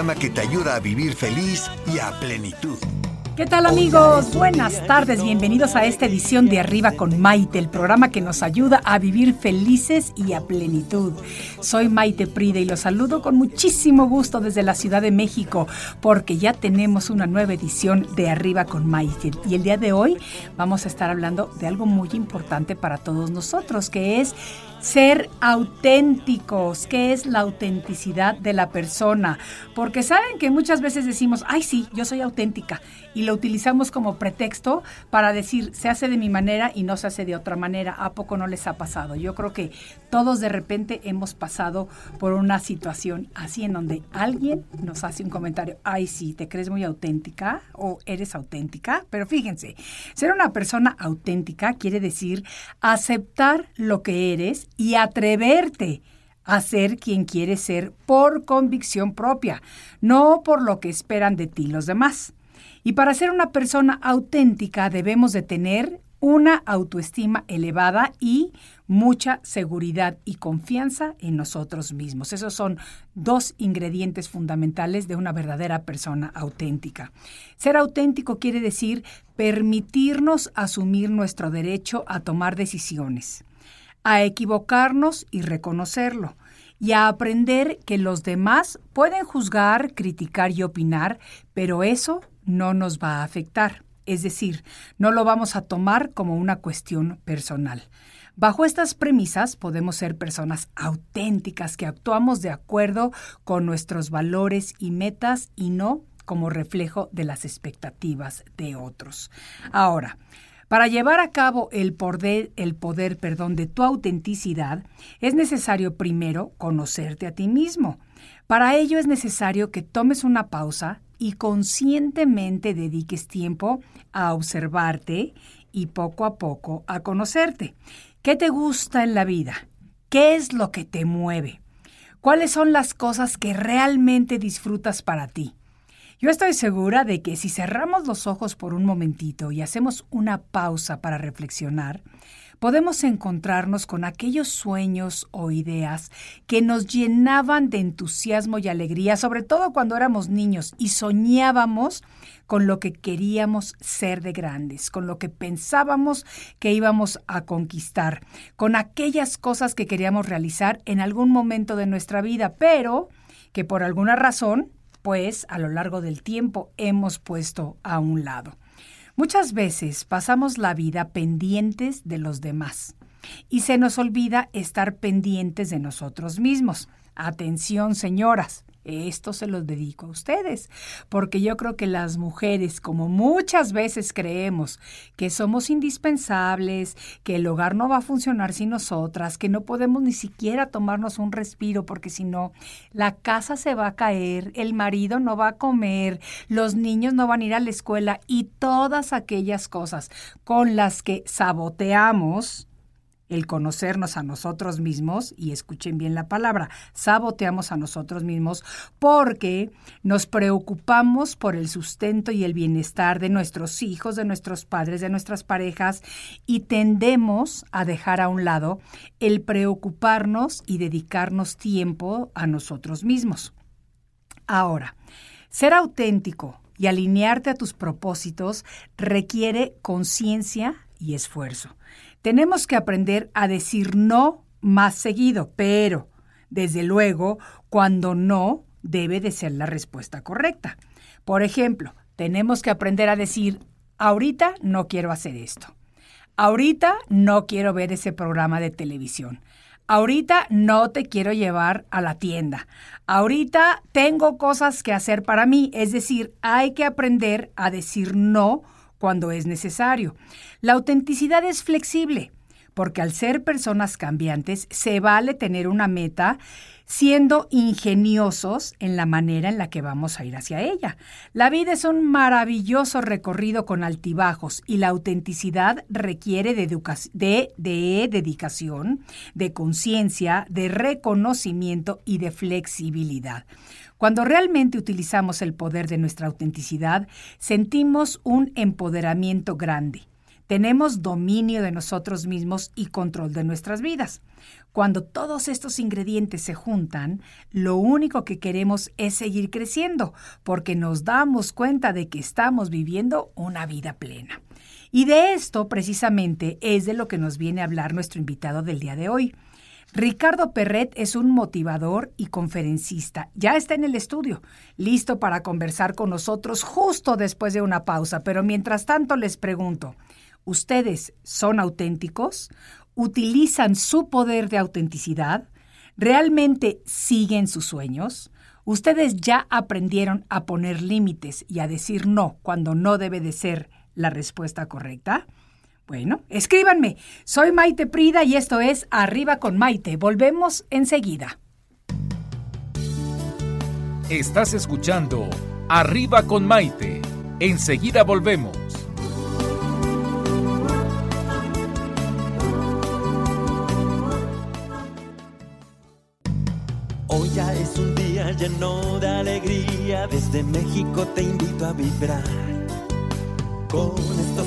Programa que te ayuda a vivir feliz y a plenitud. ¿Qué tal amigos? Buenas tardes, bienvenidos a esta edición de Arriba con Maite, el programa que nos ayuda a vivir felices y a plenitud. Soy Maite Pride y los saludo con muchísimo gusto desde la Ciudad de México porque ya tenemos una nueva edición de Arriba con Maite y el día de hoy vamos a estar hablando de algo muy importante para todos nosotros que es ser auténticos. ¿Qué es la autenticidad de la persona? Porque saben que muchas veces decimos, ay sí, yo soy auténtica. Y lo utilizamos como pretexto para decir, se hace de mi manera y no se hace de otra manera. ¿A poco no les ha pasado? Yo creo que todos de repente hemos pasado por una situación así en donde alguien nos hace un comentario, ay sí, ¿te crees muy auténtica o eres auténtica? Pero fíjense, ser una persona auténtica quiere decir aceptar lo que eres y atreverte a ser quien quieres ser por convicción propia, no por lo que esperan de ti los demás. Y para ser una persona auténtica debemos de tener una autoestima elevada y mucha seguridad y confianza en nosotros mismos. Esos son dos ingredientes fundamentales de una verdadera persona auténtica. Ser auténtico quiere decir permitirnos asumir nuestro derecho a tomar decisiones a equivocarnos y reconocerlo, y a aprender que los demás pueden juzgar, criticar y opinar, pero eso no nos va a afectar. Es decir, no lo vamos a tomar como una cuestión personal. Bajo estas premisas podemos ser personas auténticas que actuamos de acuerdo con nuestros valores y metas y no como reflejo de las expectativas de otros. Ahora, para llevar a cabo el poder, el poder perdón, de tu autenticidad, es necesario primero conocerte a ti mismo. Para ello es necesario que tomes una pausa y conscientemente dediques tiempo a observarte y poco a poco a conocerte. ¿Qué te gusta en la vida? ¿Qué es lo que te mueve? ¿Cuáles son las cosas que realmente disfrutas para ti? Yo estoy segura de que si cerramos los ojos por un momentito y hacemos una pausa para reflexionar, podemos encontrarnos con aquellos sueños o ideas que nos llenaban de entusiasmo y alegría, sobre todo cuando éramos niños y soñábamos con lo que queríamos ser de grandes, con lo que pensábamos que íbamos a conquistar, con aquellas cosas que queríamos realizar en algún momento de nuestra vida, pero que por alguna razón pues a lo largo del tiempo hemos puesto a un lado. Muchas veces pasamos la vida pendientes de los demás y se nos olvida estar pendientes de nosotros mismos. Atención, señoras, esto se lo dedico a ustedes, porque yo creo que las mujeres, como muchas veces creemos que somos indispensables, que el hogar no va a funcionar sin nosotras, que no podemos ni siquiera tomarnos un respiro, porque si no, la casa se va a caer, el marido no va a comer, los niños no van a ir a la escuela y todas aquellas cosas con las que saboteamos el conocernos a nosotros mismos, y escuchen bien la palabra, saboteamos a nosotros mismos porque nos preocupamos por el sustento y el bienestar de nuestros hijos, de nuestros padres, de nuestras parejas, y tendemos a dejar a un lado el preocuparnos y dedicarnos tiempo a nosotros mismos. Ahora, ser auténtico y alinearte a tus propósitos requiere conciencia y esfuerzo. Tenemos que aprender a decir no más seguido, pero, desde luego, cuando no, debe de ser la respuesta correcta. Por ejemplo, tenemos que aprender a decir, ahorita no quiero hacer esto. Ahorita no quiero ver ese programa de televisión. Ahorita no te quiero llevar a la tienda. Ahorita tengo cosas que hacer para mí. Es decir, hay que aprender a decir no cuando es necesario. La autenticidad es flexible. porque al ser personas cambiantes se vale tener una meta siendo ingeniosos en la manera en la que vamos a ir hacia ella. La vida es un maravilloso recorrido con altibajos y la autenticidad requiere de, de, de dedicación, de conciencia, de reconocimiento y de flexibilidad. Cuando realmente utilizamos el poder de nuestra autenticidad, sentimos un empoderamiento grande. Tenemos dominio de nosotros mismos y control de nuestras vidas. Cuando todos estos ingredientes se juntan, lo único que queremos es seguir creciendo, porque nos damos cuenta de que estamos viviendo una vida plena. Y de esto precisamente es de lo que nos viene a hablar nuestro invitado del día de hoy. Ricardo Perret es un motivador y conferencista. Ya está en el estudio, listo para conversar con nosotros justo después de una pausa. Pero mientras tanto les pregunto, ¿ustedes son auténticos? ¿Utilizan su poder de autenticidad? ¿Realmente siguen sus sueños? ¿Ustedes ya aprendieron a poner límites y a decir no cuando no debe de ser la respuesta correcta? Bueno, escríbanme. Soy Maite Prida y esto es Arriba con Maite. Volvemos enseguida. Estás escuchando Arriba con Maite. Enseguida volvemos. Hoy ya es un día lleno de alegría. Desde México te invito a vibrar con estos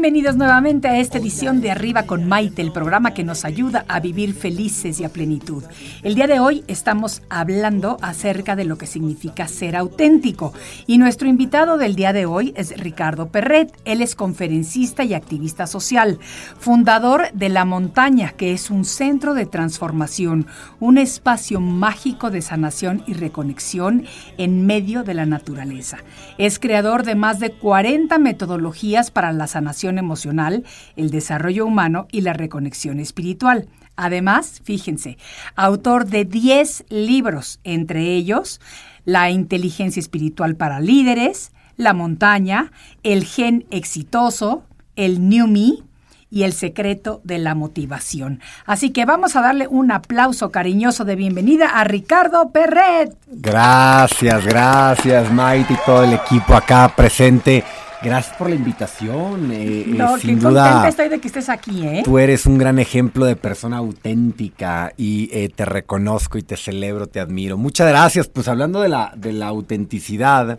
Bienvenidos nuevamente a esta edición de Arriba con Maite, el programa que nos ayuda a vivir felices y a plenitud. El día de hoy estamos hablando acerca de lo que significa ser auténtico y nuestro invitado del día de hoy es Ricardo Perret. Él es conferencista y activista social, fundador de La Montaña, que es un centro de transformación, un espacio mágico de sanación y reconexión en medio de la naturaleza. Es creador de más de 40 metodologías para la sanación emocional, el desarrollo humano y la reconexión espiritual. Además, fíjense, autor de 10 libros, entre ellos La inteligencia espiritual para líderes, La montaña, El gen exitoso, El New Me y El secreto de la motivación. Así que vamos a darle un aplauso cariñoso de bienvenida a Ricardo Perret. Gracias, gracias, Maite y todo el equipo acá presente. Gracias por la invitación. eh, eh, No, sin qué duda, contenta estoy de que estés aquí, ¿eh? tú eres un gran ejemplo de persona auténtica y eh, te reconozco y te celebro, te admiro. Muchas gracias. Pues hablando de la, de la autenticidad,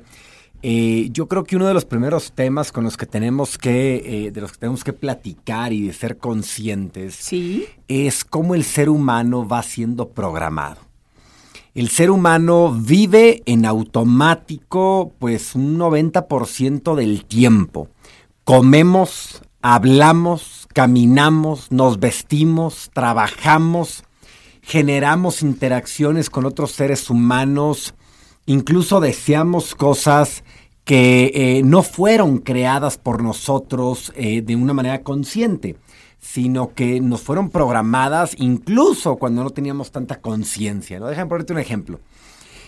eh, yo creo que uno de los primeros temas con los que tenemos que, eh, de los que tenemos que platicar y de ser conscientes, Sí. es cómo el ser humano va siendo programado. El ser humano vive en automático pues un 90% del tiempo. Comemos, hablamos, caminamos, nos vestimos, trabajamos, generamos interacciones con otros seres humanos, incluso deseamos cosas que eh, no fueron creadas por nosotros eh, de una manera consciente, sino que nos fueron programadas incluso cuando no teníamos tanta conciencia. ¿no? Déjame ponerte un ejemplo.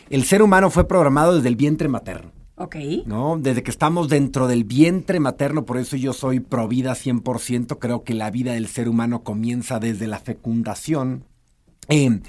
El ser humano fue programado desde el vientre materno. Ok. ¿no? Desde que estamos dentro del vientre materno, por eso yo soy pro vida 100%, creo que la vida del ser humano comienza desde la fecundación. Eh,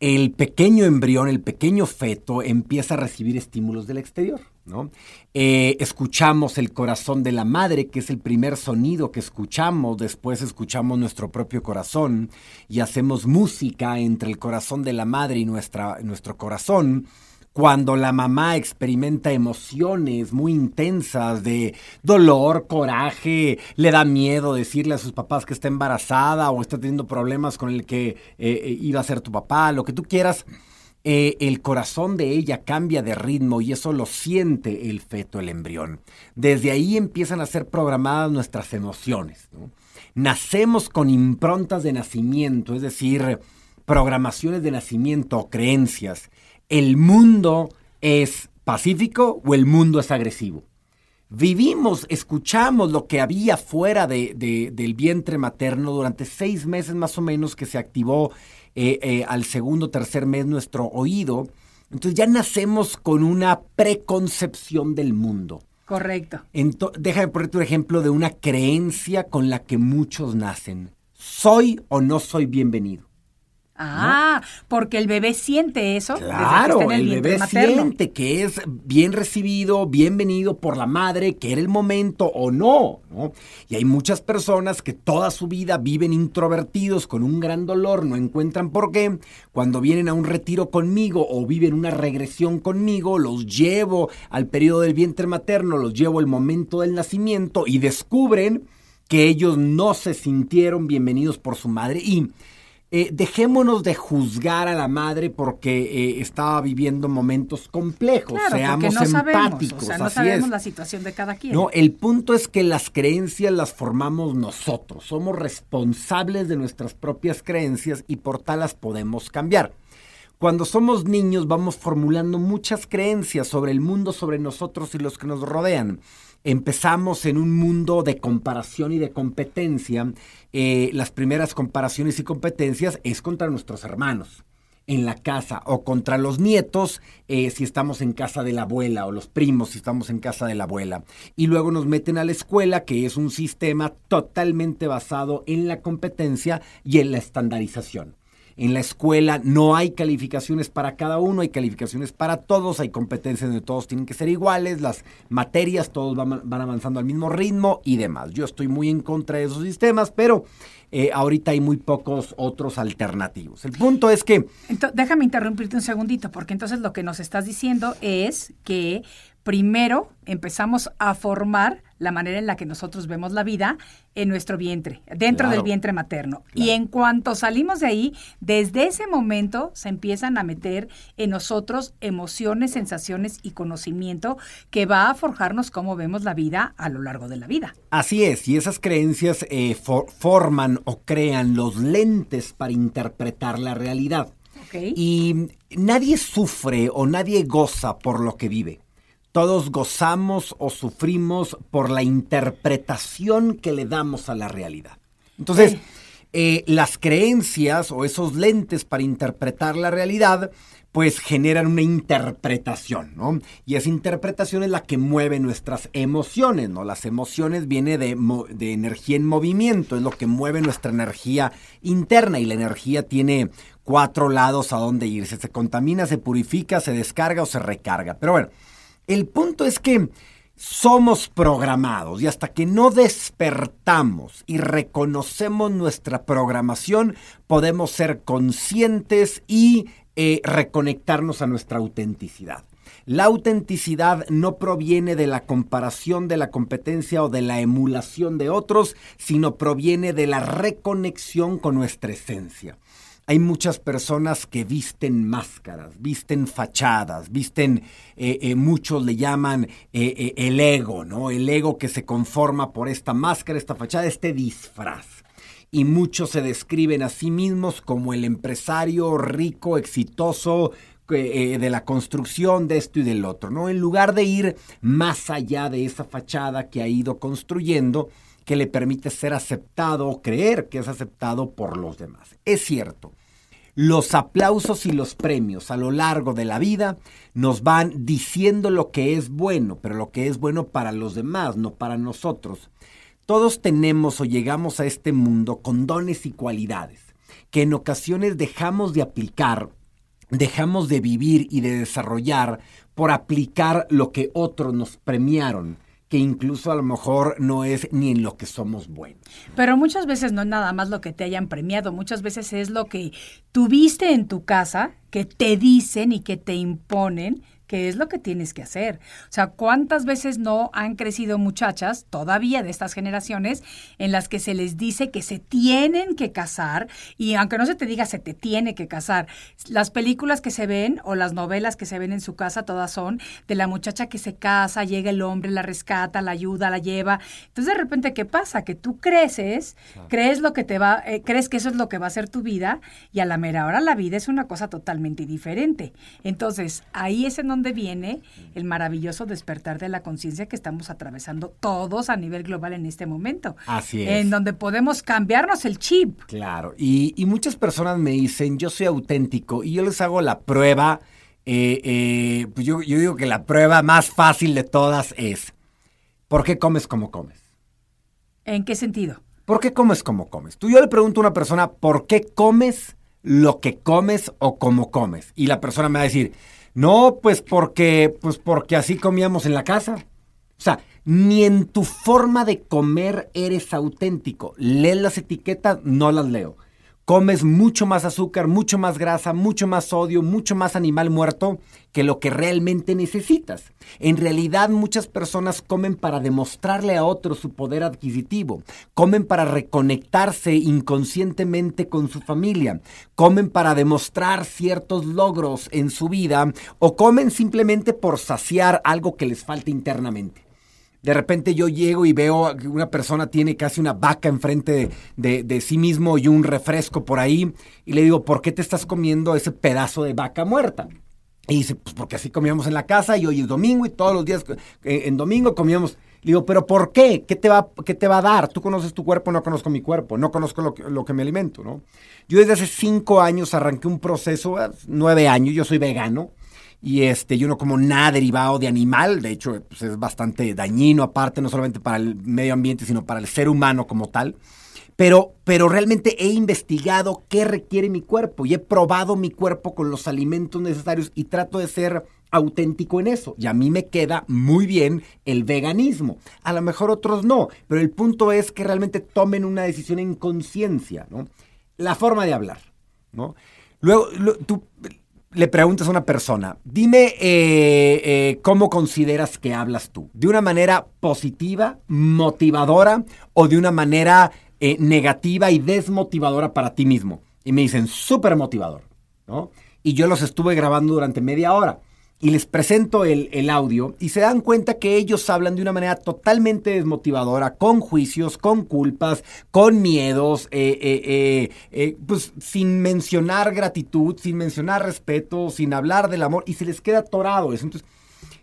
el pequeño embrión, el pequeño feto empieza a recibir estímulos del exterior, ¿no? Eh, escuchamos el corazón de la madre, que es el primer sonido que escuchamos, después escuchamos nuestro propio corazón y hacemos música entre el corazón de la madre y nuestra, nuestro corazón cuando la mamá experimenta emociones muy intensas de dolor, coraje, le da miedo decirle a sus papás que está embarazada o está teniendo problemas con el que eh, eh, iba a ser tu papá, lo que tú quieras, eh, el corazón de ella cambia de ritmo y eso lo siente el feto, el embrión. Desde ahí empiezan a ser programadas nuestras emociones. Nacemos con improntas de nacimiento, es decir, programaciones de nacimiento o creencias. El mundo es pacífico o el mundo es agresivo. Vivimos, escuchamos lo que había fuera de, del vientre materno durante seis meses más o menos que se activó eh, eh, al segundo, tercer mes nuestro oído. Entonces ya nacemos con una preconcepción del mundo. Correcto. déjame ponerte un ejemplo de una creencia con la que muchos nacen. ¿Soy o no soy bienvenido? Ah, porque el bebé siente eso. Claro, el, bebé siente que es bien recibido, bienvenido por la madre, que era el momento o no, no, Y hay muchas personas que toda su vida viven introvertidos con un gran dolor, no encuentran por qué. Cuando vienen a un retiro conmigo o viven una regresión conmigo, los llevo al periodo del vientre materno, los llevo al momento del nacimiento y descubren que ellos no se sintieron bienvenidos por su madre y eh, dejémonos de juzgar a la madre porque eh, estaba viviendo momentos complejos. Seamos no empáticos. Sabemos, o sea, no sabemos la situación de cada quien. No, el punto es que las creencias las formamos nosotros. Somos responsables de nuestras propias creencias y por tal las podemos cambiar. Cuando somos niños vamos formulando muchas creencias sobre el mundo, sobre nosotros y los que nos rodean empezamos en un mundo de comparación y de competencia. Eh, las primeras comparaciones y competencias es contra nuestros hermanos en la casa o contra los nietos eh, si estamos en casa de la abuela o los primos si estamos en casa de la abuela. Y luego nos meten a la escuela que es un sistema totalmente basado en la competencia y en la estandarización. En la escuela no hay calificaciones para cada uno, hay calificaciones para todos, hay competencias donde todos tienen que ser iguales, las materias todos van, avanzando al mismo ritmo y demás. Yo estoy muy en contra de esos sistemas, pero eh, ahorita hay muy pocos otros alternativos. El punto es que... déjame interrumpirte un segundito, porque entonces lo que nos estás diciendo es que primero empezamos a formar la manera en la que nosotros vemos la vida en nuestro vientre, dentro del vientre materno. Y en cuanto salimos de ahí, desde ese momento se empiezan a meter en nosotros emociones, sensaciones y conocimiento que va a forjarnos cómo vemos la vida a lo largo de la vida. Así es, y esas creencias eh, forman o crean los lentes para interpretar la realidad. Y nadie sufre o nadie goza por lo que vive. Todos gozamos o sufrimos por la interpretación que le damos a la realidad. Entonces, eh, las creencias o esos lentes para interpretar la realidad, pues generan una interpretación, ¿no? Y esa interpretación es la que mueve nuestras emociones, ¿no? Las emociones vienen de, de energía en movimiento, es lo que mueve nuestra energía interna y la energía tiene cuatro lados a donde irse. Se contamina, se purifica, se descarga o se recarga. Pero bueno, el punto es que somos programados y hasta que no despertamos y reconocemos nuestra programación, podemos ser conscientes y eh, reconectarnos a nuestra autenticidad. La autenticidad no proviene de la comparación, de la competencia o de la emulación de otros, sino proviene de la reconexión con nuestra esencia. Hay muchas personas que visten máscaras, visten fachadas, visten, eh, eh, muchos le llaman eh, el ego, ¿no? El ego que se conforma por esta máscara, esta fachada, este disfraz. Y muchos se describen a sí mismos como el empresario rico, exitoso, de la construcción de esto y del otro, ¿no? En lugar de ir más allá de esa fachada que ha ido construyendo, que le permite ser aceptado o creer que es aceptado por los demás. Es cierto, los aplausos y los premios a lo largo de la vida nos van diciendo lo que es bueno, pero lo que es bueno para los demás, no para nosotros. Todos tenemos o llegamos a este mundo con dones y cualidades que en ocasiones dejamos de aplicar, dejamos de vivir y de desarrollar por aplicar lo que otros nos premiaron que incluso a lo mejor no es ni en lo que somos buenos. Pero muchas veces no es nada más lo que te hayan premiado, muchas veces es lo que tuviste en tu casa, que te dicen y que te imponen que es lo que tienes que hacer. O sea, ¿cuántas veces no han crecido muchachas todavía de estas generaciones en las que se les dice que se tienen que casar y aunque no se te diga se te tiene que casar, las películas que se ven o las novelas que se ven en su casa todas son de la muchacha que se casa, llega el hombre, la rescata, la ayuda, la lleva. Entonces de repente, ¿qué pasa? Que tú creces, crees lo que te va, eh, crees que eso es lo que va a ser tu vida y a la mera hora la vida es una cosa totalmente diferente. Entonces, ahí es en donde viene el maravilloso despertar de la conciencia que estamos atravesando todos a nivel global en este momento. Así es. En donde podemos cambiarnos el chip. Claro, y, y muchas personas me dicen, yo soy auténtico, y yo les hago la prueba, eh, eh, pues yo, yo digo que la prueba más fácil de todas es, ¿por qué comes como comes? ¿En qué sentido? ¿Por qué comes como comes? Tú yo le pregunto a una persona, ¿por qué comes lo que comes o como comes? Y la persona me va a decir, no, pues porque, pues porque así comíamos en la casa. O sea, ni en tu forma de comer eres auténtico. Lees las etiquetas, no las leo. Comes mucho más azúcar, mucho más grasa, mucho más sodio, mucho más animal muerto que lo que realmente necesitas. En realidad muchas personas comen para demostrarle a otros su poder adquisitivo, comen para reconectarse inconscientemente con su familia, comen para demostrar ciertos logros en su vida o comen simplemente por saciar algo que les falta internamente. De repente yo llego y veo que una persona tiene casi una vaca enfrente de, de, sí mismo y un refresco por ahí. Y le digo, ¿por qué te estás comiendo ese pedazo de vaca muerta? Y dice, pues porque así comíamos en la casa y hoy es domingo y todos los días eh, en domingo comíamos. Le digo, ¿pero por qué? ¿Qué te, va, ¿Qué te va a dar? Tú conoces tu cuerpo, no conozco mi cuerpo, no conozco lo que, lo que me alimento, ¿no? Yo desde hace cinco años arranqué un proceso, nueve años, yo soy vegano y este, yo no como nada derivado de animal, de hecho pues es bastante dañino aparte, no solamente para el medio ambiente, sino para el ser humano como tal. Pero, pero realmente he investigado qué requiere mi cuerpo y he probado mi cuerpo con los alimentos necesarios y trato de ser auténtico en eso. Y a mí me queda muy bien el veganismo. A lo mejor otros no, pero el punto es que realmente tomen una decisión en conciencia, ¿no? La forma de hablar, ¿no? Luego, tú, le preguntas a una persona, dime eh, eh, cómo consideras que hablas tú. ¿De una manera positiva, motivadora o de una manera eh, negativa y desmotivadora para ti mismo? Y me dicen, súper motivador, ¿no? Y yo los estuve grabando durante media hora y les presento el, el, audio y se dan cuenta que ellos hablan de una manera totalmente desmotivadora, con juicios, con culpas, con miedos, eh, eh, eh, pues sin mencionar gratitud, sin mencionar respeto, sin hablar del amor y se les queda atorado eso. Entonces,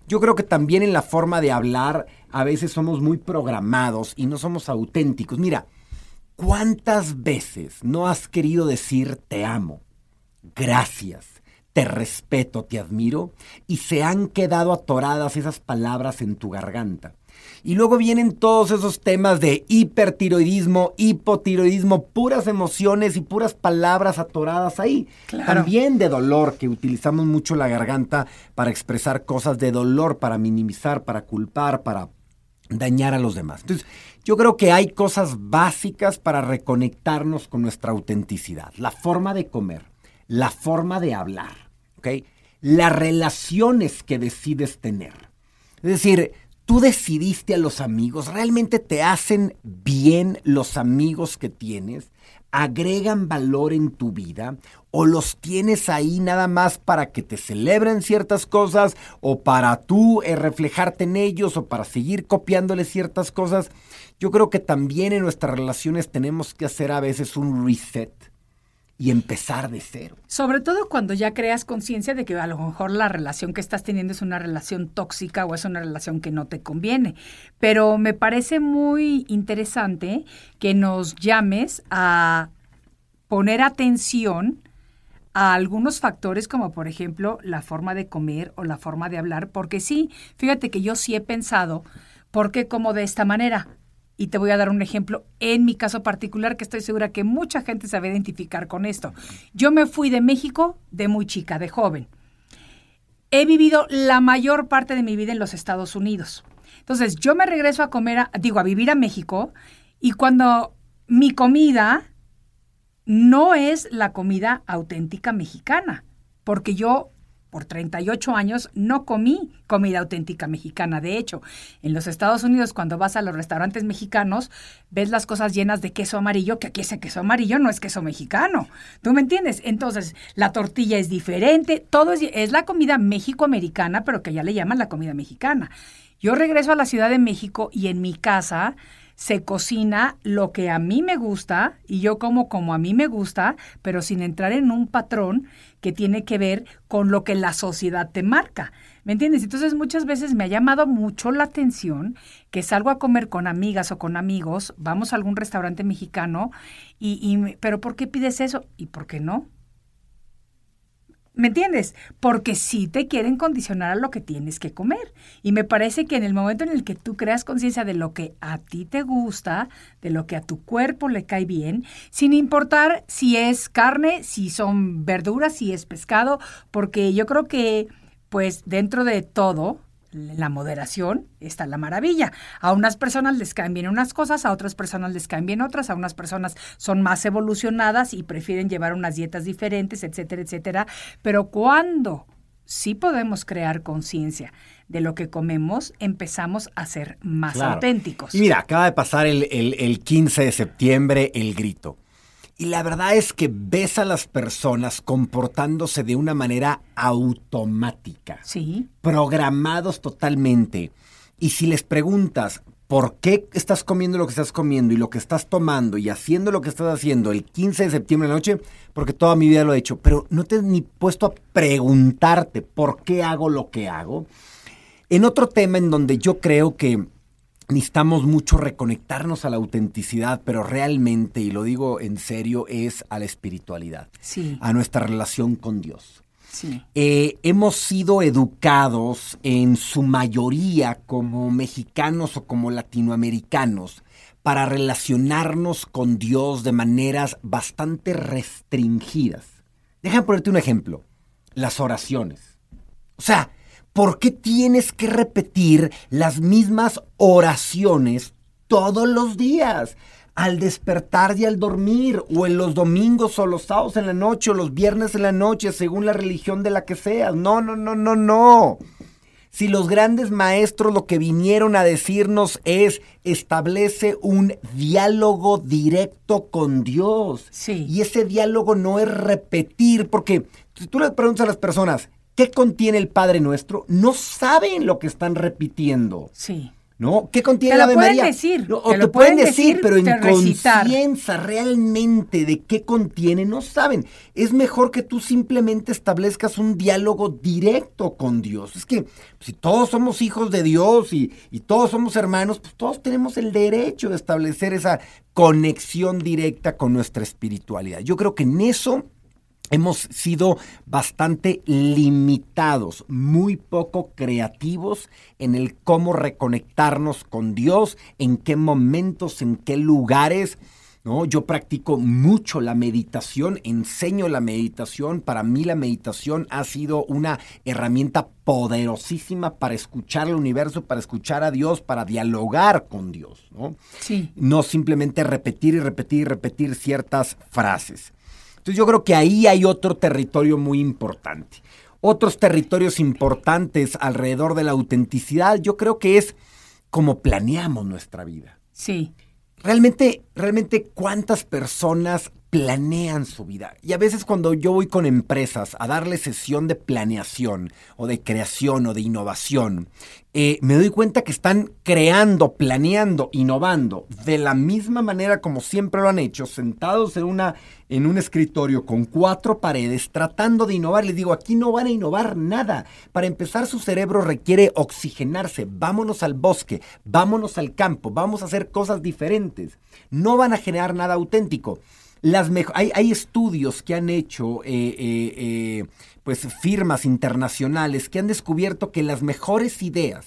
yo creo que también en la forma de hablar a veces somos muy programados y no somos auténticos. Mira, ¿cuántas veces no has querido decir te amo? Gracias te respeto, te admiro, y se han quedado atoradas esas palabras en tu garganta. Y luego vienen todos esos temas de hipertiroidismo, hipotiroidismo, puras emociones y puras palabras atoradas ahí. Claro. También de dolor, que utilizamos mucho la garganta para expresar cosas de dolor, para minimizar, para culpar, para dañar a los demás. Entonces, yo creo que hay cosas básicas para reconectarnos con nuestra autenticidad. La forma de comer, la forma de hablar, ¿ok? Las relaciones que decides tener. Es decir, tú decidiste a los amigos, realmente te hacen bien los amigos que tienes, agregan valor en tu vida o los tienes ahí nada más para que te celebren ciertas cosas o para tú eh, reflejarte en ellos o para seguir copiándoles ciertas cosas. Yo creo que también en nuestras relaciones tenemos que hacer a veces un reset y empezar de cero. Sobre todo cuando ya creas conciencia de que a lo mejor la relación que estás teniendo es una relación tóxica o es una relación que no te conviene. Pero me parece muy interesante que nos llames a poner atención a algunos factores como por ejemplo la forma de comer o la forma de hablar, porque sí, fíjate que yo sí he pensado, ¿por qué como de esta manera? Y te voy a dar un ejemplo en mi caso particular que estoy segura que mucha gente se va a identificar con esto. Yo me fui de México de muy chica, de joven. He vivido la mayor parte de mi vida en los Estados Unidos. Entonces, yo me regreso a comer, a, digo, a vivir a México y cuando mi comida no es la comida auténtica mexicana, porque yo por 38 años no comí comida auténtica mexicana. De hecho, en los Estados Unidos, cuando vas a los restaurantes mexicanos, ves las cosas llenas de queso amarillo, que aquí ese queso amarillo no es queso mexicano. ¿Tú me entiendes? Entonces, la tortilla es diferente, todo es, la comida mexicoamericana, pero que ya le llaman la comida mexicana. Yo regreso a la Ciudad de México y en mi casa se cocina lo que a mí me gusta y yo como como a mí me gusta, pero sin entrar en un patrón que tiene que ver con lo que la sociedad te marca. ¿Me entiendes? Entonces muchas veces me ha llamado mucho la atención que salgo a comer con amigas o con amigos, vamos a algún restaurante mexicano y, y pero ¿por qué pides eso? ¿Y por qué no? ¿Me entiendes? Porque sí te quieren condicionar a lo que tienes que comer. Y me parece que en el momento en el que tú creas conciencia de lo que a ti te gusta, de lo que a tu cuerpo le cae bien, sin importar si es carne, si son verduras, si es pescado, porque yo creo que, pues dentro de todo, la moderación está la maravilla. A unas personas les caen bien unas cosas, a otras personas les caen bien otras, a unas personas son más evolucionadas y prefieren llevar unas dietas diferentes, etcétera, etcétera. Pero cuando sí podemos crear conciencia de lo que comemos, empezamos a ser más Claro. auténticos. Y mira, acaba de pasar el, el- el 15 de septiembre el grito. Y la verdad es que ves a las personas comportándose de una manera automática, Sí, programados totalmente. Y si les preguntas por qué estás comiendo lo que estás comiendo y lo que estás tomando y haciendo lo que estás haciendo el 15 de septiembre de la noche, porque toda mi vida lo he hecho, pero no te has ni puesto a preguntarte por qué hago lo que hago. En otro tema en donde yo creo que necesitamos mucho reconectarnos a la autenticidad, pero realmente, y lo digo en serio, es a la espiritualidad, sí, a nuestra relación con Dios. sí. Eh, hemos sido educados en su mayoría como mexicanos o como latinoamericanos para relacionarnos con Dios de maneras bastante restringidas. Déjame ponerte un ejemplo. Las oraciones. O sea, ¿por qué tienes que repetir las mismas oraciones todos los días? Al despertar y al dormir, o en los domingos o los sábados en la noche, o los viernes en la noche, según la religión de la que seas. No, no, no, no, no. Si los grandes maestros lo que vinieron a decirnos es establece un diálogo directo con Dios. Sí. Y ese diálogo no es repetir, porque si tú le preguntas a las personas, ¿qué contiene el Padre Nuestro? No saben lo que están repitiendo. Sí. ¿No? ¿Qué contiene lo Ave pueden María? decir, No, te o lo te pueden decir, pero en conciencia realmente de qué contiene, no saben. Es mejor que tú simplemente establezcas un diálogo directo con Dios. Es que si todos somos hijos de Dios y, y todos somos hermanos, pues todos tenemos el derecho de establecer esa conexión directa con nuestra espiritualidad. Yo creo que en eso hemos sido bastante limitados, muy poco creativos en el cómo reconectarnos con Dios, en qué momentos, en qué lugares. ¿no? Yo practico mucho la meditación, enseño la meditación. Para mí la meditación ha sido una herramienta poderosísima para escuchar al universo, para escuchar a Dios, para dialogar con Dios. ¿no? Sí. no simplemente repetir y repetir y repetir ciertas frases. Entonces yo creo que ahí hay otro territorio muy importante. Otros territorios importantes alrededor de la autenticidad, yo creo que es cómo planeamos nuestra vida. Sí. Realmente, realmente, ¿cuántas personas planean su vida? Y a veces cuando yo voy con empresas a darle sesión de planeación o de creación o de innovación, eh, me doy cuenta que están creando, planeando, innovando de la misma manera como siempre lo han hecho, sentados en, una, en un escritorio con cuatro paredes, tratando de innovar. Les digo, aquí no van a innovar nada. Para empezar, su cerebro requiere oxigenarse. Vámonos al bosque, vámonos al campo, vamos a hacer cosas diferentes. No van a generar nada auténtico. Las hay, hay estudios que han hecho eh, eh, eh, pues firmas internacionales que han descubierto que las mejores ideas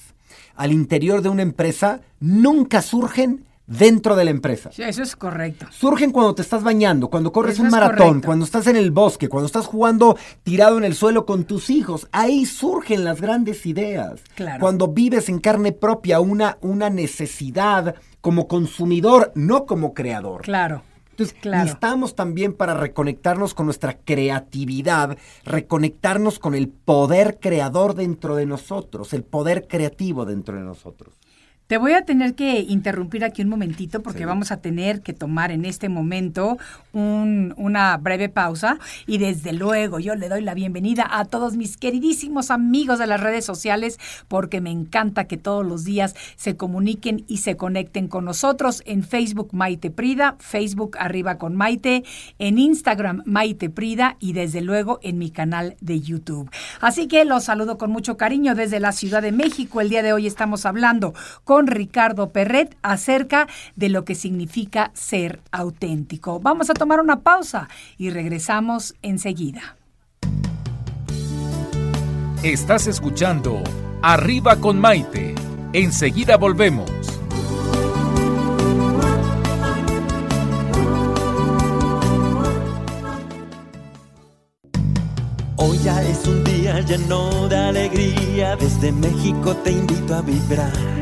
al interior de una empresa nunca surgen dentro de la empresa. Sí, Eso es correcto. Surgen cuando te estás bañando, cuando corres Eso un maratón, correcto. cuando estás en el bosque, cuando estás jugando tirado en el suelo con tus hijos. Ahí surgen las grandes ideas. Claro. Cuando vives en carne propia una, una necesidad como consumidor, no como creador. Claro. Entonces, Claro. necesitamos también para reconectarnos con nuestra creatividad, reconectarnos con el poder creador dentro de nosotros, el poder creativo dentro de nosotros. Te voy a tener que interrumpir aquí un momentito porque vamos a tener que tomar en este momento un- una breve pausa y desde luego yo le doy la bienvenida a todos mis queridísimos amigos de las redes sociales porque me encanta que todos los días se comuniquen y se conecten con nosotros en Facebook Maite Prida, Facebook Arriba con Maite, en Instagram Maite Prida y desde luego en mi canal de YouTube. Así que los saludo con mucho cariño desde la Ciudad de México. El día de hoy estamos hablando con Ricardo Perret acerca de lo que significa ser auténtico. Vamos a tomar una pausa y regresamos enseguida. Estás escuchando Arriba con Maite. Enseguida volvemos. Hoy ya es un día lleno de alegría, desde México te invito a vibrar.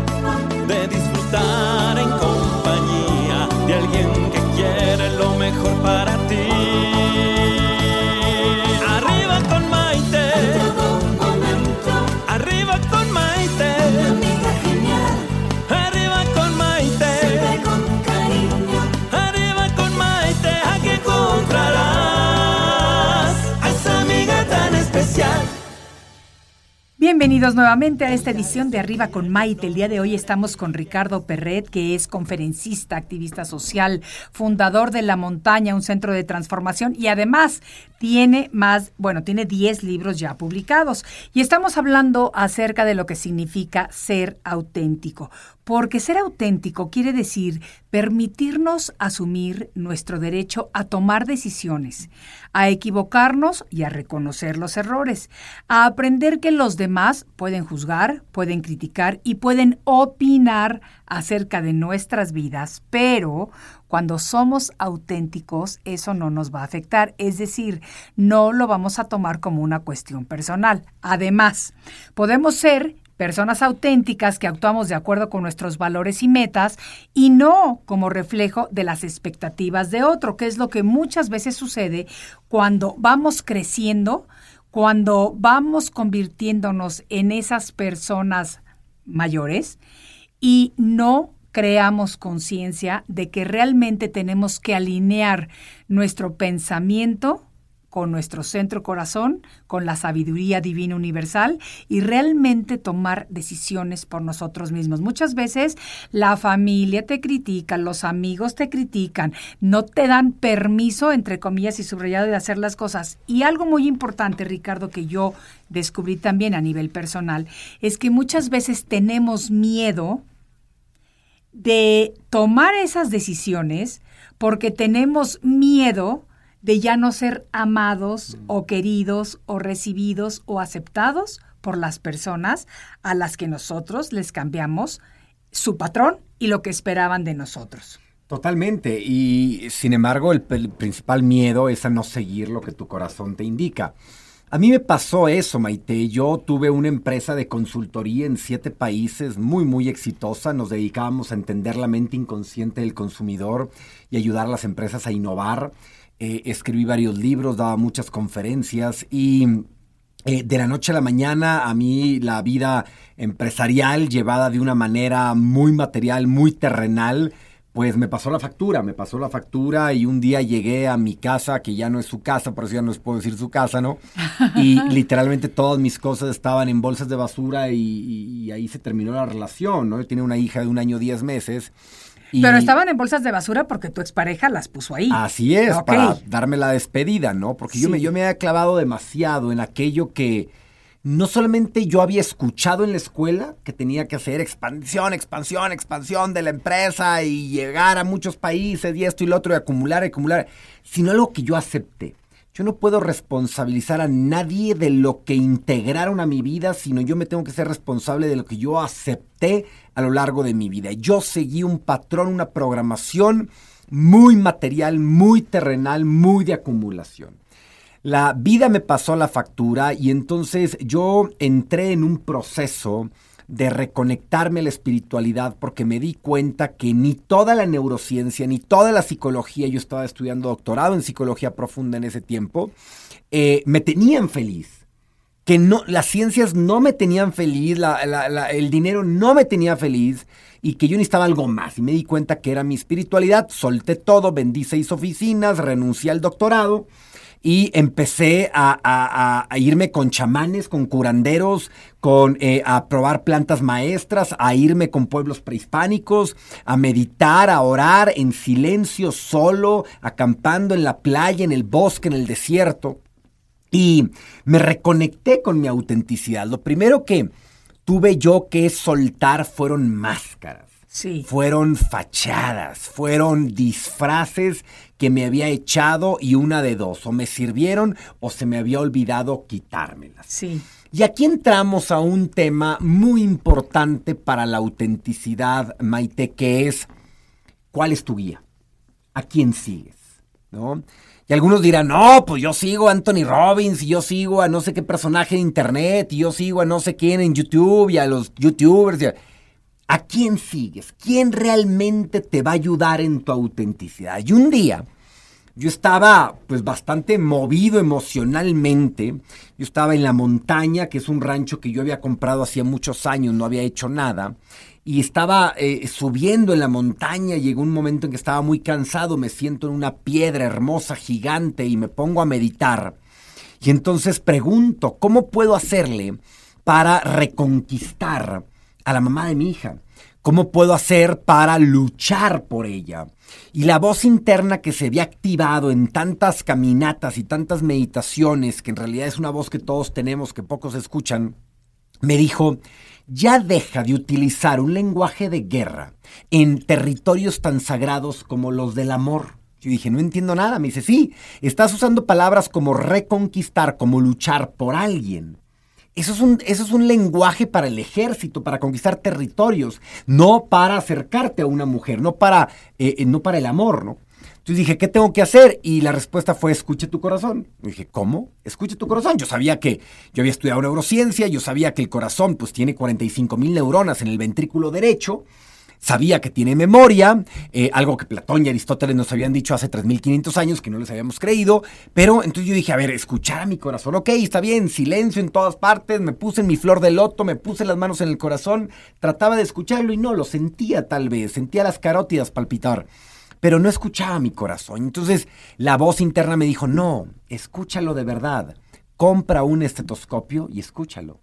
Bienvenidos nuevamente a esta edición de Arriba con Maite. El día de hoy estamos con Ricardo Perret, que es conferencista, activista social, fundador de La Montaña, un centro de transformación y además tiene más, bueno, tiene 10 libros ya publicados. Y estamos hablando acerca de lo que significa ser auténtico. Porque ser auténtico quiere decir permitirnos asumir nuestro derecho a tomar decisiones, a equivocarnos y a reconocer los errores, a aprender que los demás pueden juzgar, pueden criticar y pueden opinar acerca de nuestras vidas, pero cuando somos auténticos eso no nos va a afectar, es decir, no lo vamos a tomar como una cuestión personal. Además, podemos ser personas auténticas que actuamos de acuerdo con nuestros valores y metas y no como reflejo de las expectativas de otro, que es lo que muchas veces sucede cuando vamos creciendo, cuando vamos convirtiéndonos en esas personas mayores y no creamos conciencia de que realmente tenemos que alinear nuestro pensamiento con nuestro centro corazón, con la sabiduría divina universal y realmente tomar decisiones por nosotros mismos. Muchas veces la familia te critica, los amigos te critican, no te dan permiso, entre comillas y subrayado, de hacer las cosas. Y algo muy importante, Ricardo, que yo descubrí también a nivel personal, es que muchas veces tenemos miedo de tomar esas decisiones porque tenemos miedo de ya no ser amados o queridos o recibidos o aceptados por las personas a las que nosotros les cambiamos su patrón y lo que esperaban de nosotros. Totalmente. Y sin embargo, el, el principal miedo es a no seguir lo que tu corazón te indica. A mí me pasó eso, Maite. Yo tuve una empresa de consultoría en siete países muy, muy exitosa. Nos dedicábamos a entender la mente inconsciente del consumidor y ayudar a las empresas a innovar. Eh, escribí varios libros, daba muchas conferencias y eh, de la noche a la mañana a mí la vida empresarial llevada de una manera muy material, muy terrenal, pues me pasó la factura, me pasó la factura y un día llegué a mi casa, que ya no es su casa, por eso ya no les puedo decir su casa, ¿no? Y literalmente todas mis cosas estaban en bolsas de basura y, ahí se terminó la relación, ¿no? Yo tenía una hija de un año, diez meses. y- Pero estaban en bolsas de basura porque tu expareja las puso ahí. Así es, para darme la despedida, ¿no? Porque yo, me, yo me había clavado demasiado en aquello que no solamente yo había escuchado en la escuela, que tenía que hacer expansión, expansión, expansión de la empresa y llegar a muchos países y esto y lo otro y acumular, acumular, sino algo que yo acepté. Yo no puedo responsabilizar a nadie de lo que integraron a mi vida, sino yo me tengo que ser responsable de lo que yo acepté a lo largo de mi vida. Yo seguí un patrón, una programación muy material, muy terrenal, muy de acumulación. La vida me pasó la factura y entonces yo entré en un proceso de reconectarme a la espiritualidad porque me di cuenta que ni toda la neurociencia, ni toda la psicología, yo estaba estudiando doctorado en psicología profunda en ese tiempo, eh, me tenían feliz. Que no, las ciencias no me tenían feliz, el dinero no me tenía feliz y que yo necesitaba algo más. Y me di cuenta que era mi espiritualidad, solté todo, vendí seis oficinas, renuncié al doctorado y empecé a, irme con chamanes, con curanderos, con, eh, a probar plantas maestras, a irme con pueblos prehispánicos, a meditar, a orar en silencio, solo, acampando en la playa, en el bosque, en el desierto. Y me reconecté con mi autenticidad. Lo primero que tuve yo que soltar fueron máscaras. Sí. Fueron fachadas, fueron disfraces que me había echado y una de dos, o me sirvieron o se me había olvidado quitármelas. Sí. Y aquí entramos a un tema muy importante para la autenticidad, Maite, que es ¿cuál es tu guía? ¿A quién sigues? ¿No? Y algunos dirán, no, pues yo sigo a Anthony Robbins y yo sigo a no sé qué personaje de internet y yo sigo a no sé quién en YouTube y a los youtubers. ¿A quién sigues? ¿Quién realmente te va a ayudar en tu autenticidad? Y un día yo estaba pues bastante movido emocionalmente. Yo estaba en la montaña, que es un rancho que yo había comprado hacía muchos años, no había hecho nada y estaba eh, subiendo en la montaña, llegó un momento en que estaba muy cansado, me siento en una piedra hermosa, gigante, y me pongo a meditar. Y entonces pregunto, ¿cómo puedo hacerle para reconquistar a la mamá de mi hija? ¿Cómo puedo hacer para luchar por ella? Y la voz interna que se había activado en tantas caminatas y tantas meditaciones, que en realidad es una voz que todos tenemos, que pocos escuchan, me dijo, ya deja de utilizar un lenguaje de guerra en territorios tan sagrados como los del amor. Yo dije, no entiendo nada. Me dice, sí, estás usando palabras como reconquistar, como luchar por alguien. Eso es, un, eso es un lenguaje para el ejército, para conquistar territorios, no para acercarte a una mujer, no para, eh, eh, no para el amor, ¿no? Entonces dije, ¿qué tengo que hacer? Y la respuesta fue, escuche tu corazón. Dije, ¿cómo? Escuche tu corazón. Yo sabía que yo había estudiado neurociencia, yo sabía que el corazón pues tiene 45 mil neuronas en el ventrículo derecho, sabía que tiene memoria, eh, algo que Platón y Aristóteles nos habían dicho hace 3.500 años que no les habíamos creído, pero entonces yo dije, a ver, escuchar a mi corazón, ok, está bien, silencio en todas partes, me puse en mi flor de loto, me puse las manos en el corazón, trataba de escucharlo y no, lo sentía tal vez, sentía las carótidas palpitar pero no escuchaba mi corazón. Entonces la voz interna me dijo, no, escúchalo de verdad. Compra un estetoscopio y escúchalo.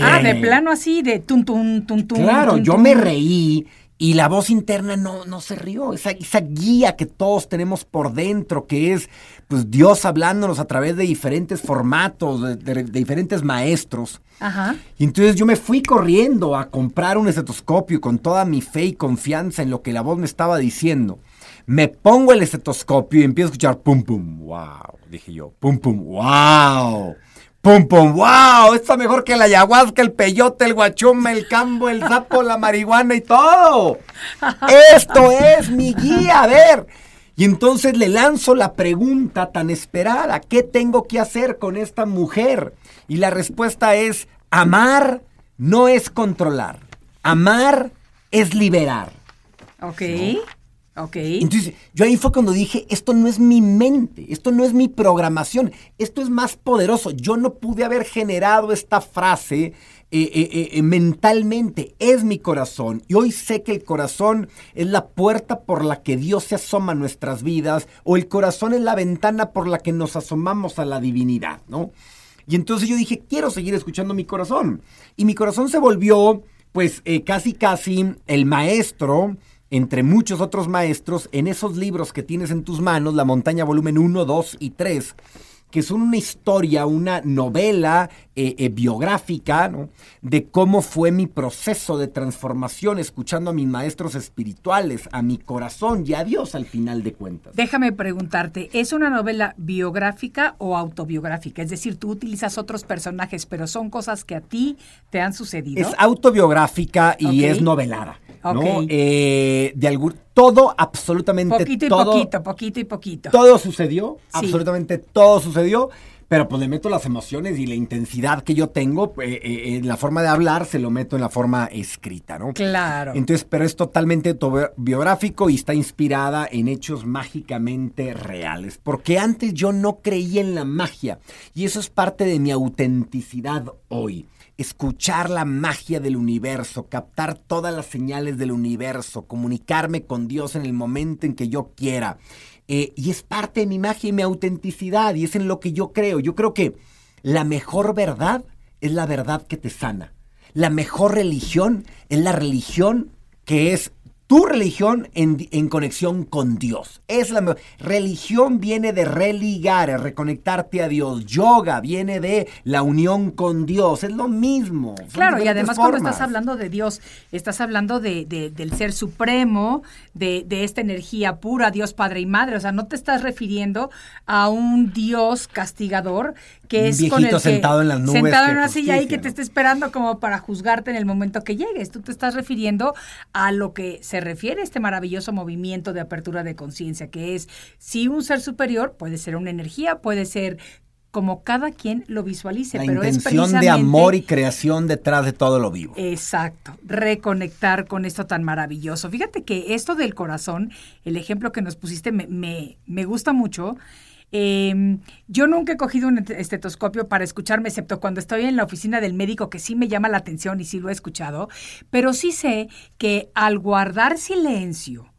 Ah, de plano así, de tum, tum, tum, tum. Claro, yo me reí y la voz interna no, no se rió. Esa, esa guía que todos tenemos por dentro, que es pues Dios hablándonos a través de diferentes formatos, de, diferentes maestros. Ajá. Y entonces yo me fui corriendo a comprar un estetoscopio con toda mi fe y confianza en lo que la voz me estaba diciendo. Me pongo el estetoscopio y empiezo a escuchar pum pum, wow, dije yo, pum pum, wow. Pum, pum, wow, está mejor que la ayahuasca, el peyote, el guachume, el cambo, el sapo, la marihuana y todo. Esto es mi guía, a ver. Y entonces le lanzo la pregunta tan esperada, ¿qué tengo que hacer con esta mujer? Y la respuesta es, amar no es controlar, amar es liberar. Ok. Ok. Entonces, yo ahí fue cuando dije, esto no es mi mente, esto no es mi programación, esto es más poderoso. Yo no pude haber generado esta frase eh, eh, eh, mentalmente, es mi corazón. Y hoy sé que el corazón es la puerta por la que Dios se asoma a nuestras vidas, o el corazón es la ventana por la que nos asomamos a la divinidad, ¿no? Y entonces yo dije, quiero seguir escuchando mi corazón. Y mi corazón se volvió, pues, casi, casi el maestro entre muchos otros maestros, en esos libros que tienes en tus manos, La montaña volumen 1, 2 y 3, que son una historia, una novela eh, eh, biográfica ¿no? de cómo fue mi proceso de transformación escuchando a mis maestros espirituales, a mi corazón y a Dios al final de cuentas. Déjame preguntarte, ¿es una novela biográfica o autobiográfica? Es decir, tú utilizas otros personajes, pero son cosas que a ti te han sucedido. Es autobiográfica y es novelada. ¿no? Ok. Eh, de algún, todo, absolutamente Poquito y todo. poquito, poquito y poquito. Todo sucedió, Sí. absolutamente todo sucedió, pero pues le meto las emociones y la intensidad que yo tengo eh, eh, en la forma de hablar, se lo meto en la forma escrita, ¿no? Claro. Entonces, pero es totalmente autobiográfico y está inspirada en hechos mágicamente reales. Porque antes yo no creía en la magia y eso es parte de mi autenticidad hoy. Escuchar la magia del universo, captar todas las señales del universo, comunicarme con Dios en el momento en que yo quiera. Eh, y es parte de mi magia y mi autenticidad y es en lo que yo creo. Yo creo que la mejor verdad es la verdad que te sana. La mejor religión es la religión que es tu religión en, en conexión con Dios. Es la me- religión viene de religar, reconectarte a Dios. Yoga viene de la unión con Dios. Es lo mismo. Claro, y además cuando estás hablando de Dios, estás hablando de, de- del ser supremo, de, de esta energía pura, Dios Padre y Madre. O sea, no te estás refiriendo a un Dios castigador que es con el viejito que, sentado en las nubes sentado en una silla ahí que te está esperando como para juzgarte en el momento que llegues. Tú te estás refiriendo a lo que se refiere este maravilloso movimiento de apertura de conciencia, que es si un ser superior puede ser una energía, puede ser como cada quien lo visualice, La pero es intención de precisamente amor y creación detrás de todo lo vivo. Exacto, reconectar con esto tan maravilloso. Fíjate que esto del corazón, el ejemplo que nos pusiste, me, me- me gusta mucho. Eh, yo nunca he cogido un este- estetoscopio para escucharme, excepto cuando estoy en la oficina del médico, que sí me llama la atención y sí lo he escuchado, pero sí sé que al guardar silencio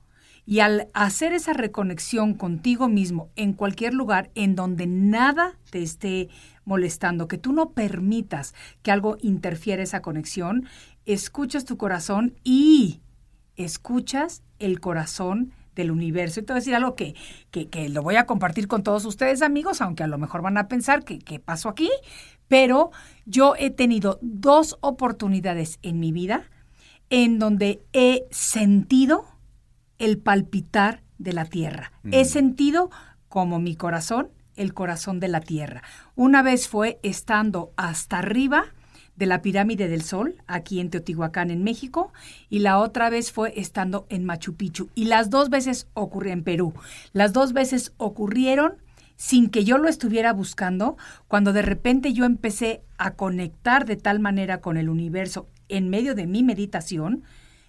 y al hacer esa reconexión contigo mismo en cualquier lugar en donde nada te esté molestando, que tú no permitas que algo interfiera esa conexión, escuchas tu corazón y escuchas el corazón del universo. Y te voy a decir algo que, que, que lo voy a compartir con todos ustedes, amigos, aunque a lo mejor van a pensar que qué pasó aquí, pero yo he tenido dos oportunidades en mi vida en donde he sentido el palpitar de la tierra. He sentido como mi corazón, el corazón de la tierra. Una vez fue estando hasta arriba de la pirámide del Sol, aquí en Teotihuacán, en México, y la otra vez fue estando en Machu Picchu. Y las dos veces ocurrió en Perú. Las dos veces ocurrieron sin que yo lo estuviera buscando, cuando de repente yo empecé a conectar de tal manera con el universo en medio de mi meditación,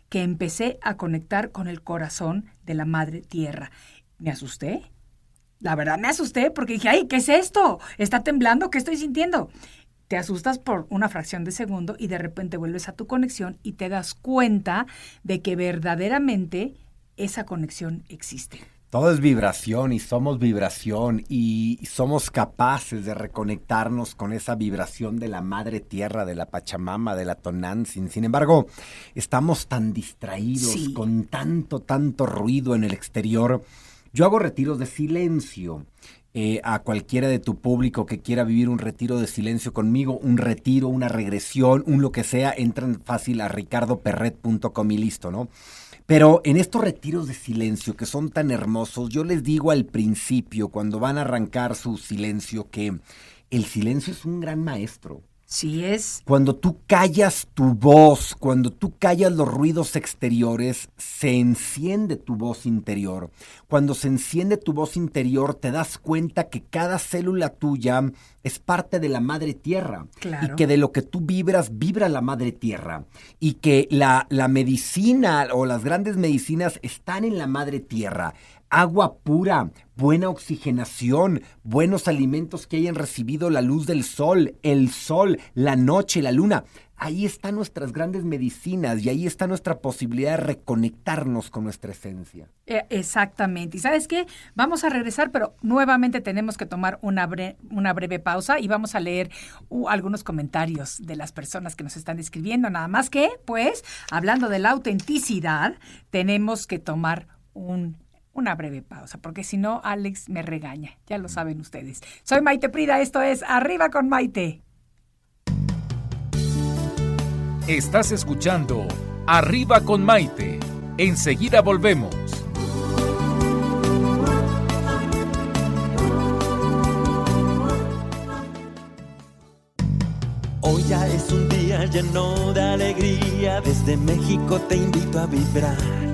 que empecé a conectar con el corazón de la Madre Tierra. Me asusté. La verdad me asusté porque dije, ay, ¿qué es esto? ¿Está temblando? ¿Qué estoy sintiendo? Te asustas por una fracción de segundo y de repente vuelves a tu conexión y te das cuenta de que verdaderamente esa conexión existe. Todo es vibración y somos vibración y somos capaces de reconectarnos con esa vibración de la madre tierra, de la Pachamama, de la Tonantzin. Sin embargo, estamos tan distraídos Sí. con tanto, tanto ruido en el exterior. Yo hago retiros de silencio. Eh, a cualquiera de tu público que quiera vivir un retiro de silencio conmigo, un retiro, una regresión, un lo que sea, entran fácil a ricardoperret.com y listo, ¿no? Pero en estos retiros de silencio que son tan hermosos, yo les digo al principio, cuando van a arrancar su silencio, que el silencio es un gran maestro. Sí es. Cuando tú callas tu voz, cuando tú callas los ruidos exteriores, se enciende tu voz interior. Cuando se enciende tu voz interior, te das cuenta que cada célula tuya es parte de la madre tierra. Claro. Y que de lo que tú vibras, vibra la madre tierra. Y que la, la medicina o las grandes medicinas están en la madre tierra agua pura, buena oxigenación, buenos alimentos que hayan recibido la luz del sol, el sol, la noche, la luna. Ahí están nuestras grandes medicinas y ahí está nuestra posibilidad de reconectarnos con nuestra esencia. Eh, Exactamente. ¿Y sabes qué? Vamos a regresar, pero nuevamente tenemos que tomar una, una breve pausa y vamos a leer uh, algunos comentarios de las personas que nos están escribiendo. Nada más que, pues, hablando de la autenticidad, tenemos que tomar un una breve pausa, porque si no, Alex me regaña. Ya lo saben ustedes. Soy Maite Prida, esto es Arriba con Maite. Estás escuchando Arriba con Maite. Enseguida volvemos. Hoy ya es un día lleno de alegría, desde México te invito a vibrar.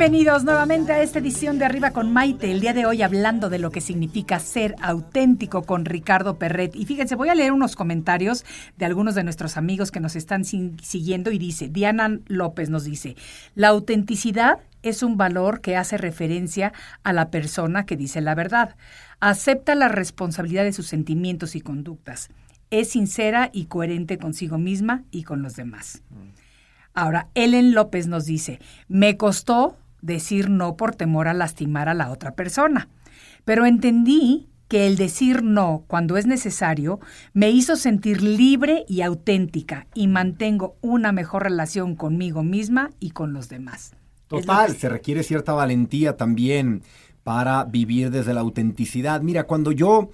Bienvenidos nuevamente a esta edición de Arriba con Maite. El día de hoy hablando de lo que significa ser auténtico con Ricardo Perret. Y fíjense, voy a leer unos comentarios de algunos de nuestros amigos que nos están siguiendo y dice, Diana López nos dice, la autenticidad es un valor que hace referencia a la persona que dice la verdad. Acepta la responsabilidad de sus sentimientos y conductas. Es sincera y coherente consigo misma y con los demás. Ahora, Ellen López nos dice, me costó decir no por temor a lastimar a la otra persona, pero entendí que el decir no cuando es necesario me hizo sentir libre y auténtica y mantengo una mejor relación conmigo misma y con los demás. Total, se requiere cierta valentía también para vivir desde la autenticidad. Mira, cuando yo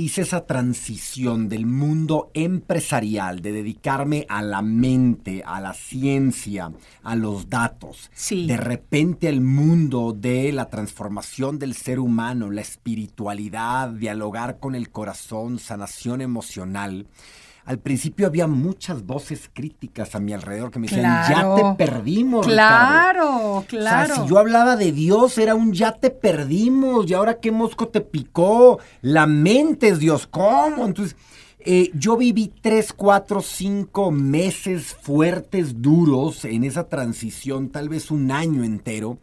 hice esa transición del mundo empresarial, de dedicarme a la mente, a la ciencia, a los datos, Sí. de repente al mundo de la transformación del ser humano, la espiritualidad, dialogar con el corazón, sanación emocional. Al principio había muchas voces críticas a mi alrededor que me decían, Claro. ya te perdimos. Ricardo". Claro, claro. O sea, si yo hablaba de Dios, era un ya te perdimos, y ahora qué mosco te picó, la mente es Dios, ¿cómo? Entonces, eh, yo viví tres, cuatro, cinco meses fuertes, duros, en esa transición, tal vez un año entero,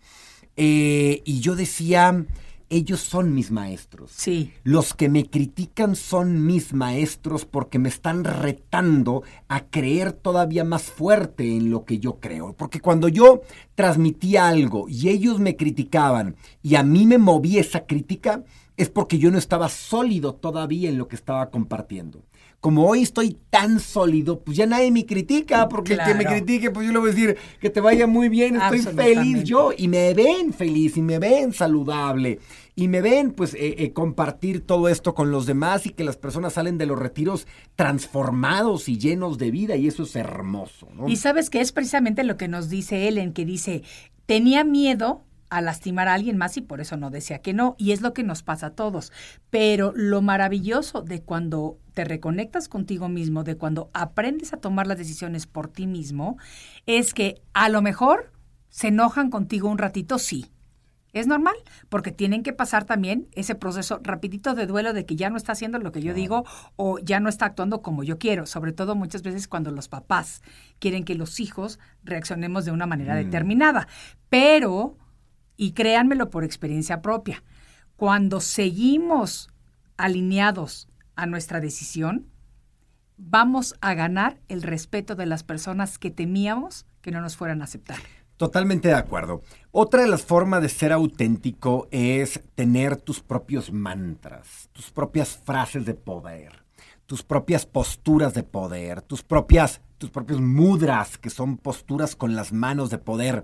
eh, y yo decía, ellos son mis maestros. Sí. Los que me critican son mis maestros porque me están retando a creer todavía más fuerte en lo que yo creo. Porque cuando yo transmitía algo y ellos me criticaban y a mí me movía esa crítica, es porque yo no estaba sólido todavía en lo que estaba compartiendo. Como hoy estoy tan sólido, pues ya nadie me critica, porque el que me Claro. critique, pues yo le voy a decir que te vaya muy bien, estoy feliz yo y me ven feliz y me ven saludable y me ven pues eh, eh, compartir todo esto con los demás y que las personas salen de los retiros transformados y llenos de vida y eso es hermoso. ¿no? Y sabes que es precisamente lo que nos dice Ellen, que dice, tenía miedo a lastimar a alguien más y por eso no decía que no. Y es lo que nos pasa a todos. Pero lo maravilloso de cuando te reconectas contigo mismo, de cuando aprendes a tomar las decisiones por ti mismo, es que a lo mejor se enojan contigo un ratito, sí. Es normal, porque tienen que pasar también ese proceso rapidito de duelo de que ya no está haciendo lo que yo digo o ya no está actuando como yo quiero, sobre todo muchas veces cuando los papás quieren que los hijos reaccionemos de una manera determinada. Pero, y créanmelo por experiencia propia, cuando seguimos alineados a nuestra decisión, vamos a ganar el respeto de las personas que temíamos que no nos fueran a aceptar. Totalmente de acuerdo. Otra de las formas de ser auténtico es tener tus propios mantras, tus propias frases de poder, tus propias posturas de poder, tus propias, tus propios mudras, que son posturas con las manos de poder.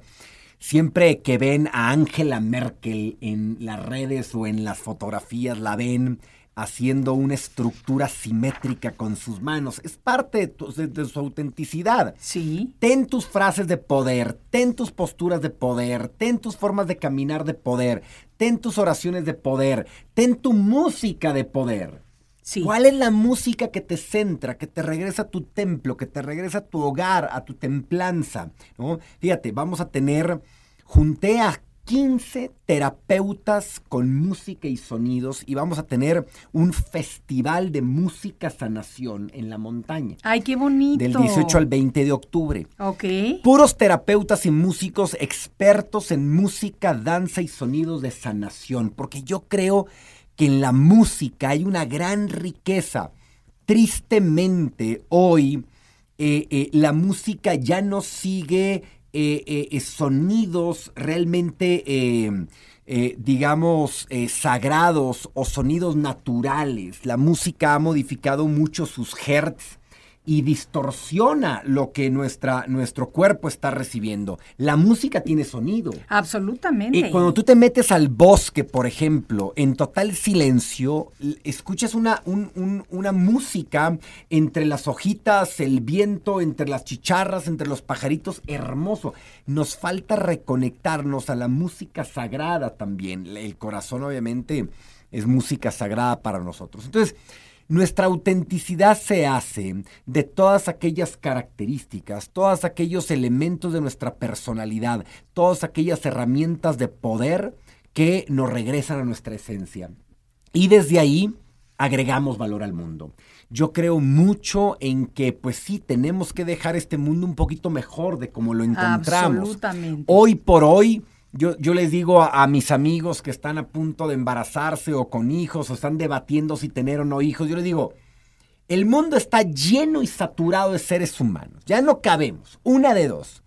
Siempre que ven a Angela Merkel en las redes o en las fotografías, la ven haciendo una estructura simétrica con sus manos. Es parte de, tu- de- de su autenticidad. Sí. Ten tus frases de poder, ten tus posturas de poder, ten tus formas de caminar de poder, ten tus oraciones de poder, ten tu música de poder. Sí. ¿Cuál es la música que te centra, que te regresa a tu templo, que te regresa a tu hogar, a tu templanza? ¿no? Fíjate, vamos a tener, junté a 15 terapeutas con música y sonidos y vamos a tener un festival de música sanación en la montaña. Ay, qué bonito. Del 18 al 20 de octubre. Ok. Puros terapeutas y músicos expertos en música, danza y sonidos de sanación, porque yo creo que en la música hay una gran riqueza. Tristemente, hoy eh, eh, la música ya no sigue eh, eh, sonidos realmente, eh, eh, digamos, eh, sagrados o sonidos naturales. La música ha modificado mucho sus hertz y distorsiona lo que nuestra, nuestro cuerpo está recibiendo. La música tiene sonido. Absolutamente. Y cuando tú te metes al bosque, por ejemplo, en total silencio, escuchas una, un- un- una música entre las hojitas, el viento, entre las chicharras, entre los pajaritos, hermoso. Nos falta reconectarnos a la música sagrada también. El corazón, obviamente, es música sagrada para nosotros. Entonces, nuestra autenticidad se hace de todas aquellas características, todos aquellos elementos de nuestra personalidad, todas aquellas herramientas de poder que nos regresan a nuestra esencia. Y desde ahí agregamos valor al mundo. Yo creo mucho en que, pues sí, tenemos que dejar este mundo un poquito mejor de como lo encontramos. Absolutamente. Hoy por hoy, yo, yo les digo a, a mis amigos que están a punto de embarazarse o con hijos o están debatiendo si tener o no hijos, yo les digo, el mundo está lleno y saturado de seres humanos. Ya no cabemos. Una de dos.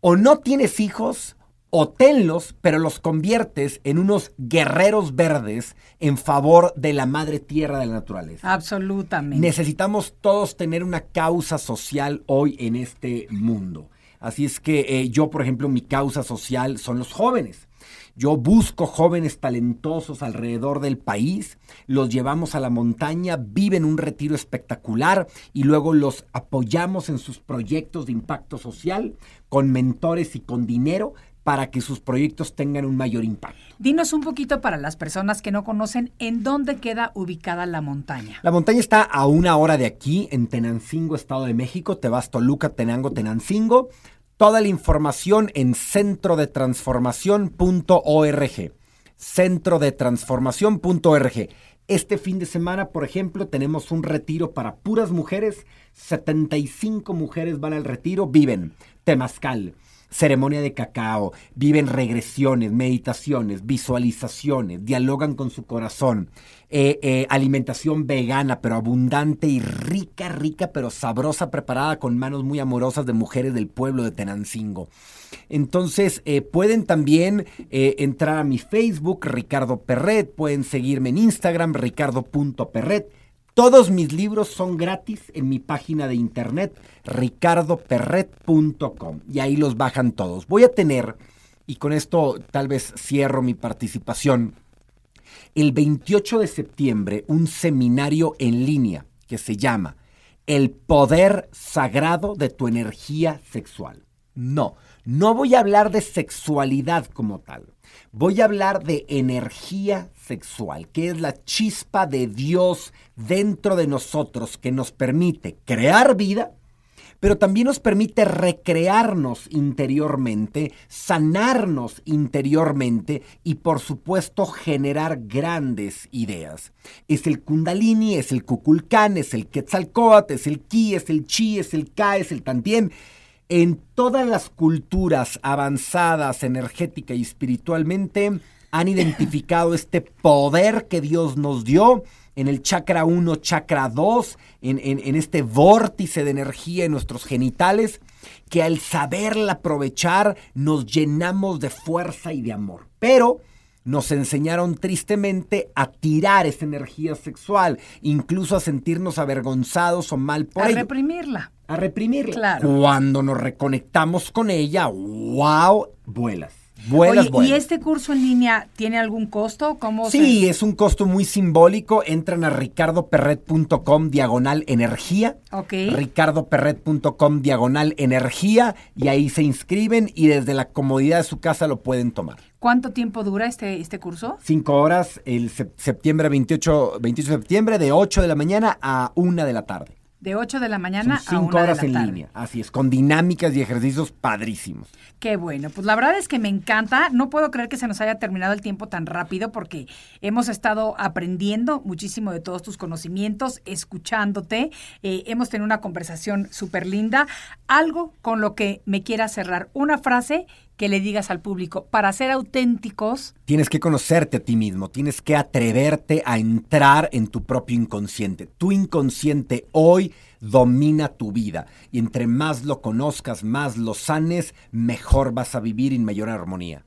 O no tienes hijos o tenlos, pero los conviertes en unos guerreros verdes en favor de la madre tierra de la naturaleza. Absolutamente. Necesitamos todos tener una causa social hoy en este mundo. Así es que eh, yo, por ejemplo, mi causa social son los jóvenes. Yo busco jóvenes talentosos alrededor del país, los llevamos a la montaña, viven un retiro espectacular y luego los apoyamos en sus proyectos de impacto social con mentores y con dinero para que sus proyectos tengan un mayor impacto. Dinos un poquito para las personas que no conocen en dónde queda ubicada la montaña. La montaña está a una hora de aquí, en Tenancingo, Estado de México. Te vas Toluca, Tenango, Tenancingo. Toda la información en centrodetransformación.org. Centrodetransformación.org. Este fin de semana, por ejemplo, tenemos un retiro para puras mujeres. 75 mujeres van al retiro, viven temazcal, ceremonia de cacao, viven regresiones, meditaciones, visualizaciones, dialogan con su corazón, eh, eh, alimentación vegana, pero abundante y rica, rica, pero sabrosa, preparada con manos muy amorosas de mujeres del pueblo de Tenancingo. Entonces, eh, pueden también entrar a mi Facebook, Ricardo Perret, pueden seguirme en Instagram, ricardo.perret. Todos mis libros son gratis en mi página de internet, ricardoperret.com. Y ahí los bajan todos. Voy a tener, y con esto tal vez cierro mi participación, el 28 de septiembre un seminario en línea que se llama El poder sagrado de tu energía sexual. No, no voy a hablar de sexualidad como tal. Voy a hablar de energía sexual, que es la chispa de Dios dentro de nosotros que nos permite crear vida, pero también nos permite recrearnos interiormente, sanarnos interiormente y por supuesto generar grandes ideas. Es el kundalini, es el kukulcán, es el quetzalcóatl, es el ki, es el chi, es el ka, es el tantiem. En todas las culturas avanzadas energética y espiritualmente han identificado este poder que Dios nos dio en el chakra 1, chakra 2, en, en, en, este vórtice de energía en nuestros genitales, que al saberla aprovechar nos llenamos de fuerza y de amor. Pero nos enseñaron tristemente a tirar esa energía sexual, incluso a sentirnos avergonzados o mal por a ello. reprimirla. A reprimirla. Claro. Cuando nos reconectamos con ella, wow, vuelas. Oye. ¿y este curso en línea tiene algún costo? ¿Cómo Sí, se- es un costo muy simbólico. Entran a ricardoperret.com diagonal energía. Ok. ricardoperret.com diagonal energía y ahí se inscriben y desde la comodidad de su casa lo pueden tomar. ¿Cuánto tiempo dura este, este curso? Cinco horas el sep- septiembre 28, 28 de septiembre de 8 de la mañana a 1 de la tarde. De 8 de la mañana Son a cinco 1 de horas la en tarde. línea. Así es, con dinámicas y ejercicios padrísimos. Qué bueno, pues la verdad es que me encanta. No puedo creer que se nos haya terminado el tiempo tan rápido porque hemos estado aprendiendo muchísimo de todos tus conocimientos, escuchándote. Eh, hemos tenido una conversación súper linda. Algo con lo que me quiera cerrar. Una frase que le digas al público para ser auténticos. Tienes que conocerte a ti mismo, tienes que atreverte a entrar en tu propio inconsciente. Tu inconsciente hoy domina tu vida. Y entre más lo conozcas, más lo sanes, mejor vas a vivir en mayor armonía.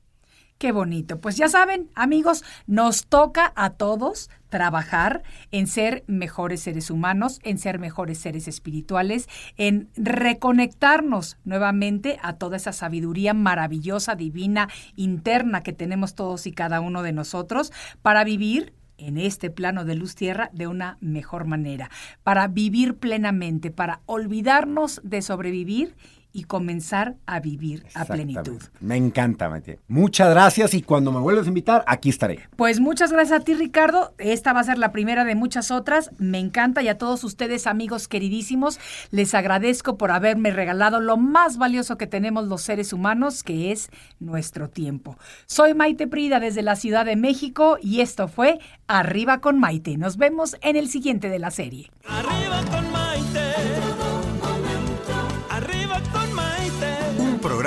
Qué bonito. Pues ya saben, amigos, nos toca a todos trabajar en ser mejores seres humanos, en ser mejores seres espirituales, en reconectarnos nuevamente a toda esa sabiduría maravillosa, divina, interna que tenemos todos y cada uno de nosotros para vivir en este plano de luz tierra de una mejor manera, para vivir plenamente, para olvidarnos de sobrevivir y comenzar a vivir a plenitud. Me encanta, Mate. Muchas gracias y cuando me vuelvas a invitar, aquí estaré. Pues muchas gracias a ti, Ricardo. Esta va a ser la primera de muchas otras. Me encanta y a todos ustedes, amigos queridísimos, les agradezco por haberme regalado lo más valioso que tenemos los seres humanos, que es nuestro tiempo. Soy Maite Prida desde la Ciudad de México y esto fue Arriba con Maite. Nos vemos en el siguiente de la serie. Arriba con Maite.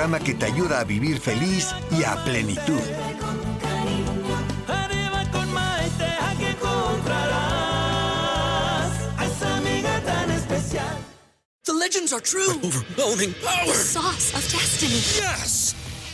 Programa que te ayuda a vivir feliz y a plenitud. The legends are true. overwhelming power. Sauce of destiny. Yes!